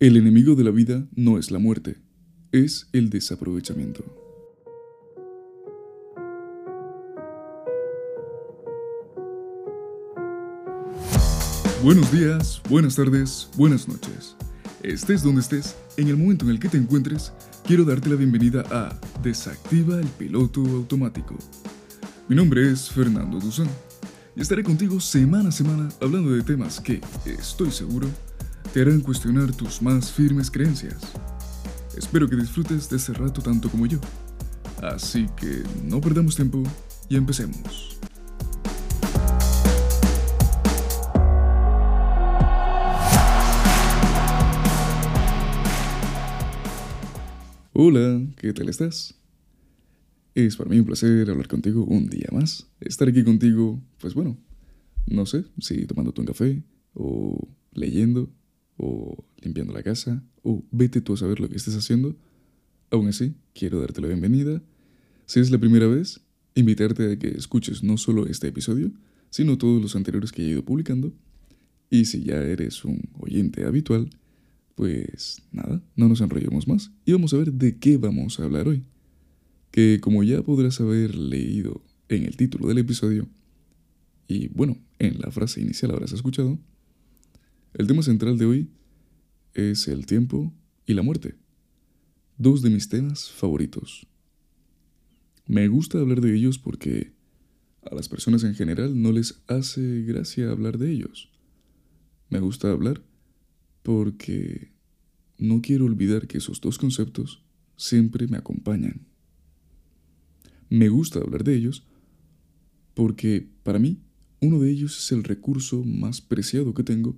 El enemigo de la vida no es la muerte, es el desaprovechamiento. Buenos días, buenas tardes, buenas noches. Estés donde estés, en el momento en el que te encuentres, quiero darte la bienvenida a Desactiva el piloto automático. Mi nombre es Fernando Duzán y estaré contigo semana a semana hablando de temas que, estoy seguro, te harán cuestionar tus más firmes creencias. Espero que disfrutes de este rato tanto como yo. Así que no perdamos tiempo y empecemos. Hola, ¿qué tal estás? Es para mí un placer hablar contigo un día más. Estar aquí contigo, pues bueno, no sé si tomándote un café o leyendo o limpiando la casa, o vete tú a saber lo que estés haciendo. Aún así, quiero darte la bienvenida. Si es la primera vez, invitarte a que escuches no solo este episodio, sino todos los anteriores que he ido publicando. Y si ya eres un oyente habitual, pues nada, no nos enrollemos más y vamos a ver de qué vamos a hablar hoy. Que como ya podrás haber leído en el título del episodio, y bueno, en la frase inicial habrás escuchado, el tema central de hoy es el tiempo y la muerte. Dos de mis temas favoritos. Me gusta hablar de ellos porque a las personas en general no les hace gracia hablar de ellos. Me gusta hablar porque no quiero olvidar que esos dos conceptos siempre me acompañan. Me gusta hablar de ellos porque para mí uno de ellos es el recurso más preciado que tengo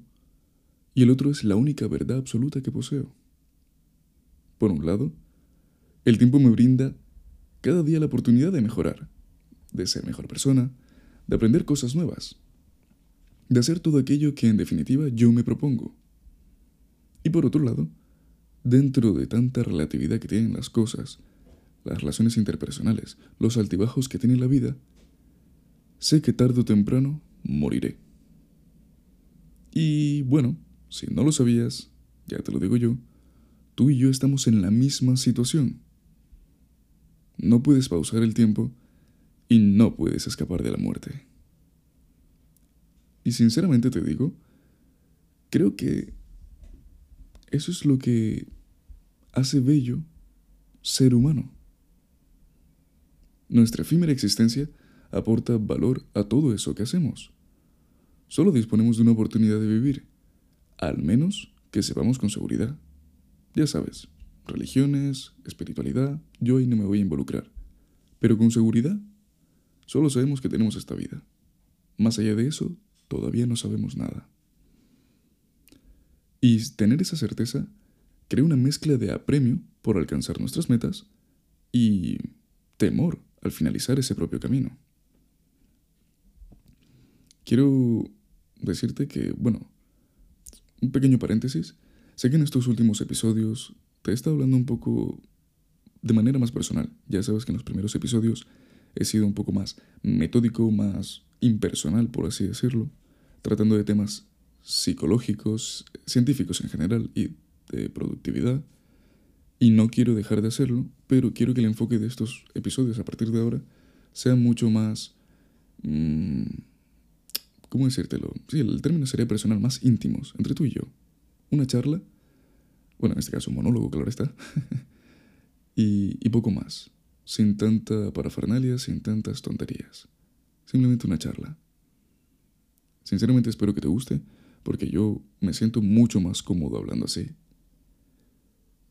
y el otro es la única verdad absoluta que poseo. Por un lado, el tiempo me brinda cada día la oportunidad de mejorar, de ser mejor persona, de aprender cosas nuevas, de hacer todo aquello que en definitiva yo me propongo. Y por otro lado, dentro de tanta relatividad que tienen las cosas, las relaciones interpersonales, los altibajos que tiene la vida, sé que tarde o temprano moriré. Y bueno, si no lo sabías, ya te lo digo yo, tú y yo estamos en la misma situación. No puedes pausar el tiempo y no puedes escapar de la muerte. Y sinceramente te digo, creo que eso es lo que hace bello ser humano. Nuestra efímera existencia aporta valor a todo eso que hacemos. Solo disponemos de una oportunidad de vivir al menos que sepamos con seguridad. Ya sabes, religiones, espiritualidad, yo ahí no me voy a involucrar. Pero con seguridad, solo sabemos que tenemos esta vida. Más allá de eso, todavía no sabemos nada. Y tener esa certeza crea una mezcla de apremio por alcanzar nuestras metas y temor al finalizar ese propio camino. Quiero decirte que, bueno, un pequeño paréntesis. Sé que en estos últimos episodios te he estado hablando un poco de manera más personal. Ya sabes que en los primeros episodios he sido un poco más metódico, más impersonal, por así decirlo, tratando de temas psicológicos, científicos en general y de productividad. Y no quiero dejar de hacerlo, pero quiero que el enfoque de estos episodios a partir de ahora sea mucho más... Mmm, ¿Cómo decírtelo? Sí, el término sería personal, más íntimos, entre tú y yo. Una charla, bueno, en este caso un monólogo, claro está, y, y poco más, sin tanta parafernalia, sin tantas tonterías. Simplemente una charla. Sinceramente espero que te guste, porque yo me siento mucho más cómodo hablando así.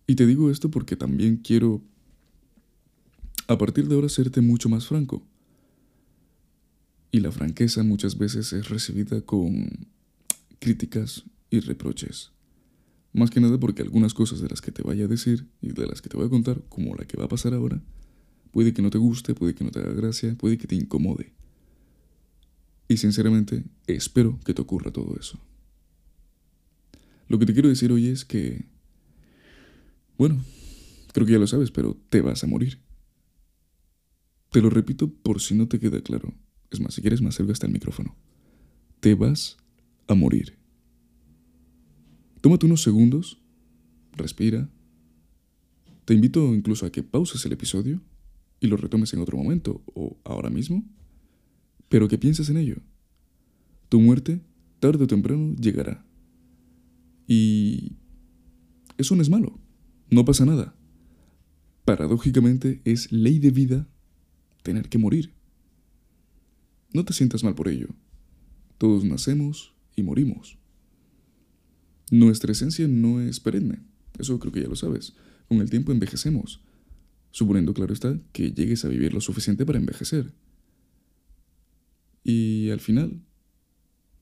Y te digo esto porque también quiero, a partir de ahora, serte mucho más franco. Y la franqueza muchas veces es recibida con críticas y reproches. Más que nada porque algunas cosas de las que te vaya a decir y de las que te voy a contar, como la que va a pasar ahora, puede que no te guste, puede que no te haga gracia, puede que te incomode. Y sinceramente, espero que te ocurra todo eso. Lo que te quiero decir hoy es que... Bueno, creo que ya lo sabes, pero te vas a morir. Te lo repito por si no te queda claro. Es más, si quieres me acerco hasta el micrófono. Te vas a morir. Tómate unos segundos respira. Te invito incluso a que pauses el episodio y lo retomes en otro momento o ahora mismo, pero que pienses en ello. Tu muerte, tarde o temprano, llegará. Y eso no es malo, no pasa nada. Paradójicamente es ley de vida tener que morir. No te sientas mal por ello. Todos nacemos y morimos. Nuestra esencia no es perenne, eso creo que ya lo sabes. Con el tiempo envejecemos, suponiendo, claro está, que llegues a vivir lo suficiente para envejecer. Y al final,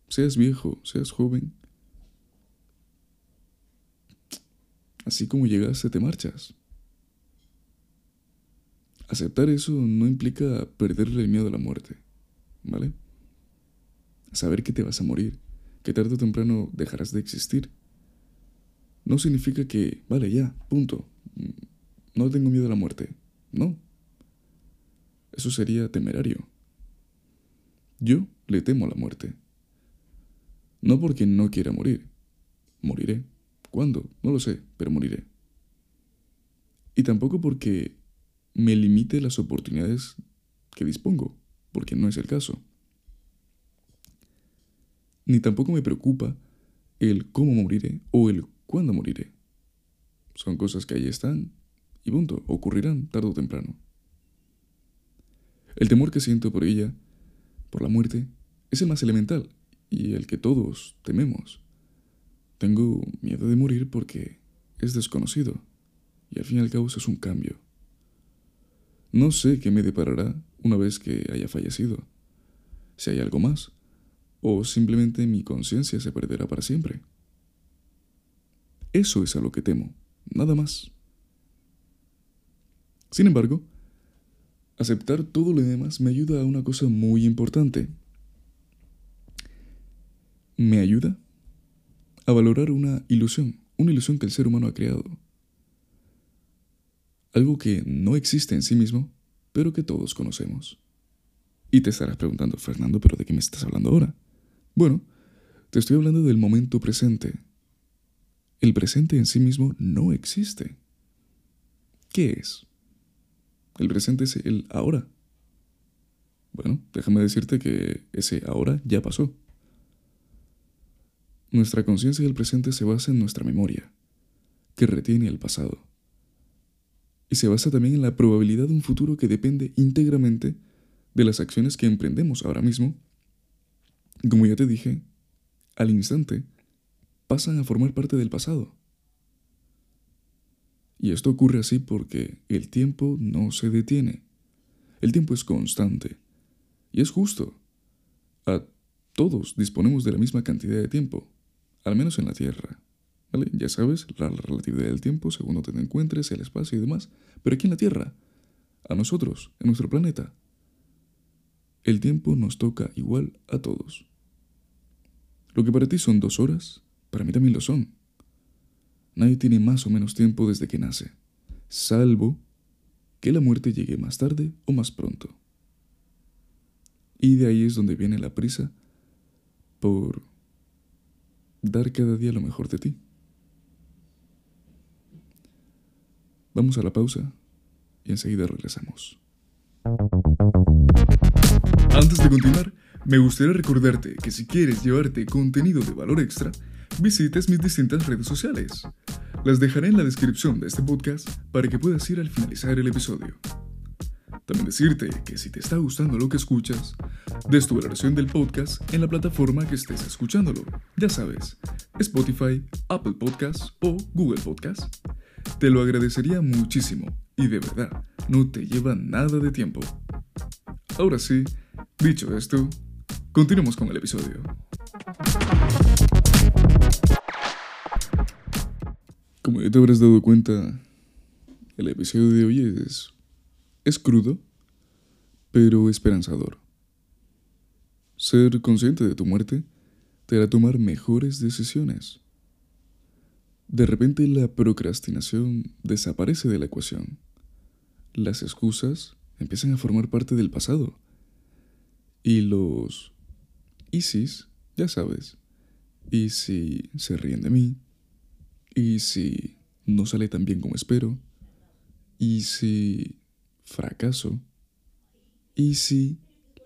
seas viejo, seas joven, así como llegaste te marchas. Aceptar eso no implica perderle el miedo a la muerte, ¿vale? Saber que te vas a morir, que tarde o temprano dejarás de existir, no significa que, vale, ya, punto, no tengo miedo a la muerte. No. Eso sería temerario. Yo le temo a la muerte. No porque no quiera morir. Moriré. ¿Cuándo? No lo sé, pero moriré. Y tampoco porque me limite las oportunidades que dispongo, porque no es el caso. Ni tampoco me preocupa el cómo moriré o el cuándo moriré. Son cosas que ahí están y punto, ocurrirán tarde o temprano. El temor que siento por ella, por la muerte, es el más elemental y el que todos tememos. Tengo miedo de morir porque es desconocido y al fin y al cabo es un cambio. No sé qué me deparará una vez que haya fallecido, si hay algo más, o simplemente mi conciencia se perderá para siempre. Eso es a lo que temo, nada más. Sin embargo, aceptar todo lo demás me ayuda a una cosa muy importante. Me ayuda a valorar una ilusión, una ilusión que el ser humano ha creado. Algo que no existe en sí mismo, pero que todos conocemos. Y te estarás preguntando, Fernando, ¿pero de qué me estás hablando ahora? Bueno, te estoy hablando del momento presente. El presente en sí mismo no existe. ¿Qué es? El presente es el ahora. Bueno, déjame decirte que ese ahora ya pasó. Nuestra conciencia del presente se basa en nuestra memoria, que retiene el pasado. Y se basa también en la probabilidad de un futuro que depende íntegramente de las acciones que emprendemos ahora mismo. Como ya te dije, al instante pasan a formar parte del pasado. Y esto ocurre así porque el tiempo no se detiene. El tiempo es constante. Y es justo. A todos disponemos de la misma cantidad de tiempo, al menos en la Tierra. Ya sabes, la relatividad del tiempo según donde te encuentres, el espacio y demás. Pero aquí en la Tierra, a nosotros, en nuestro planeta, el tiempo nos toca igual a todos. Lo que para ti son dos horas, para mí también lo son. Nadie tiene más o menos tiempo desde que nace, salvo que la muerte llegue más tarde o más pronto. Y de ahí es donde viene la prisa por dar cada día lo mejor de ti. Vamos a la pausa y enseguida regresamos. Antes de continuar, me gustaría recordarte que si quieres llevarte contenido de valor extra, visites mis distintas redes sociales. Las dejaré en la descripción de este podcast para que puedas ir al finalizar el episodio. También decirte que si te está gustando lo que escuchas, des tu valoración del podcast en la plataforma que estés escuchándolo. Ya sabes, Spotify, Apple Podcasts o Google Podcasts. Te lo agradecería muchísimo y de verdad, no te lleva nada de tiempo. Ahora sí, dicho esto, continuemos con el episodio. Como ya te habrás dado cuenta, el episodio de hoy es, es crudo, pero esperanzador. Ser consciente de tu muerte te hará tomar mejores decisiones. De repente la procrastinación desaparece de la ecuación. Las excusas empiezan a formar parte del pasado. Y los ISIS, ya sabes, y si se ríen de mí, y si no sale tan bien como espero, y si fracaso, y si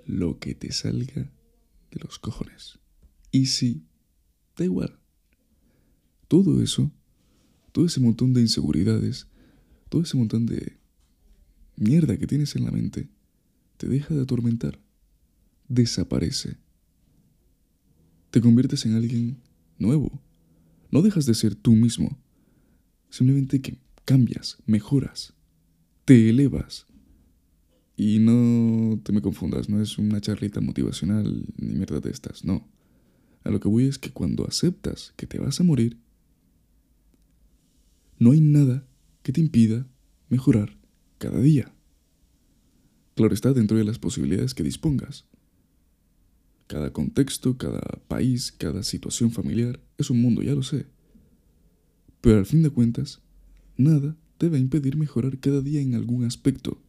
lo que te salga de los cojones, y si da igual. Todo eso, todo ese montón de inseguridades, todo ese montón de mierda que tienes en la mente, te deja de atormentar, desaparece. Te conviertes en alguien nuevo. No dejas de ser tú mismo. Simplemente que cambias, mejoras, te elevas. Y no te me confundas, no es una charlita motivacional ni mierda de estas, no. A lo que voy es que cuando aceptas que te vas a morir, no hay nada que te impida mejorar cada día. Claro está dentro de las posibilidades que dispongas. Cada contexto, cada país, cada situación familiar es un mundo, ya lo sé. Pero al fin de cuentas, nada te va a impedir mejorar cada día en algún aspecto.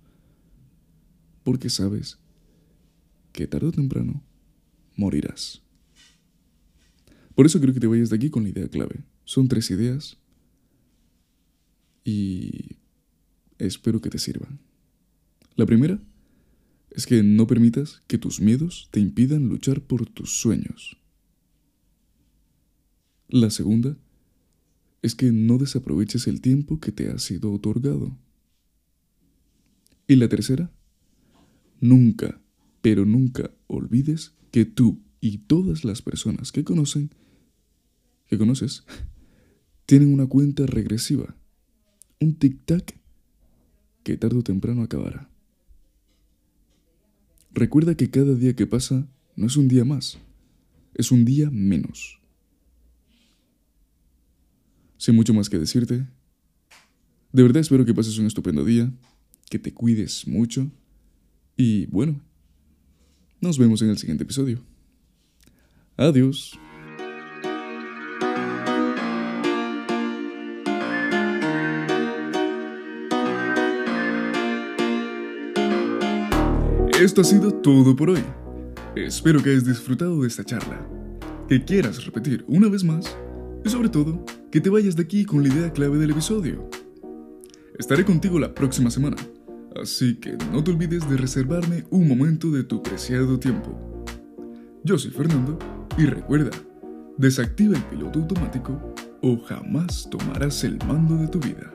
Porque sabes que tarde o temprano morirás. Por eso creo que te vayas de aquí con la idea clave. Son tres ideas y espero que te sirvan. La primera es que no permitas que tus miedos te impidan luchar por tus sueños. La segunda es que no desaproveches el tiempo que te ha sido otorgado. Y la tercera, nunca, pero nunca olvides que tú y todas las personas que conocen, que conoces, tienen una cuenta regresiva, un tic-tac que tarde o temprano acabará. Recuerda que cada día que pasa no es un día más, es un día menos. Sin mucho más que decirte, de verdad espero que pases un estupendo día, que te cuides mucho y bueno, nos vemos en el siguiente episodio. Adiós. Esto ha sido todo por hoy. Espero que hayas disfrutado de esta charla, que quieras repetir una vez más y sobre todo que te vayas de aquí con la idea clave del episodio. Estaré contigo la próxima semana, así que no te olvides de reservarme un momento de tu preciado tiempo. Yo soy Fernando y recuerda, desactiva el piloto automático o jamás tomarás el mando de tu vida.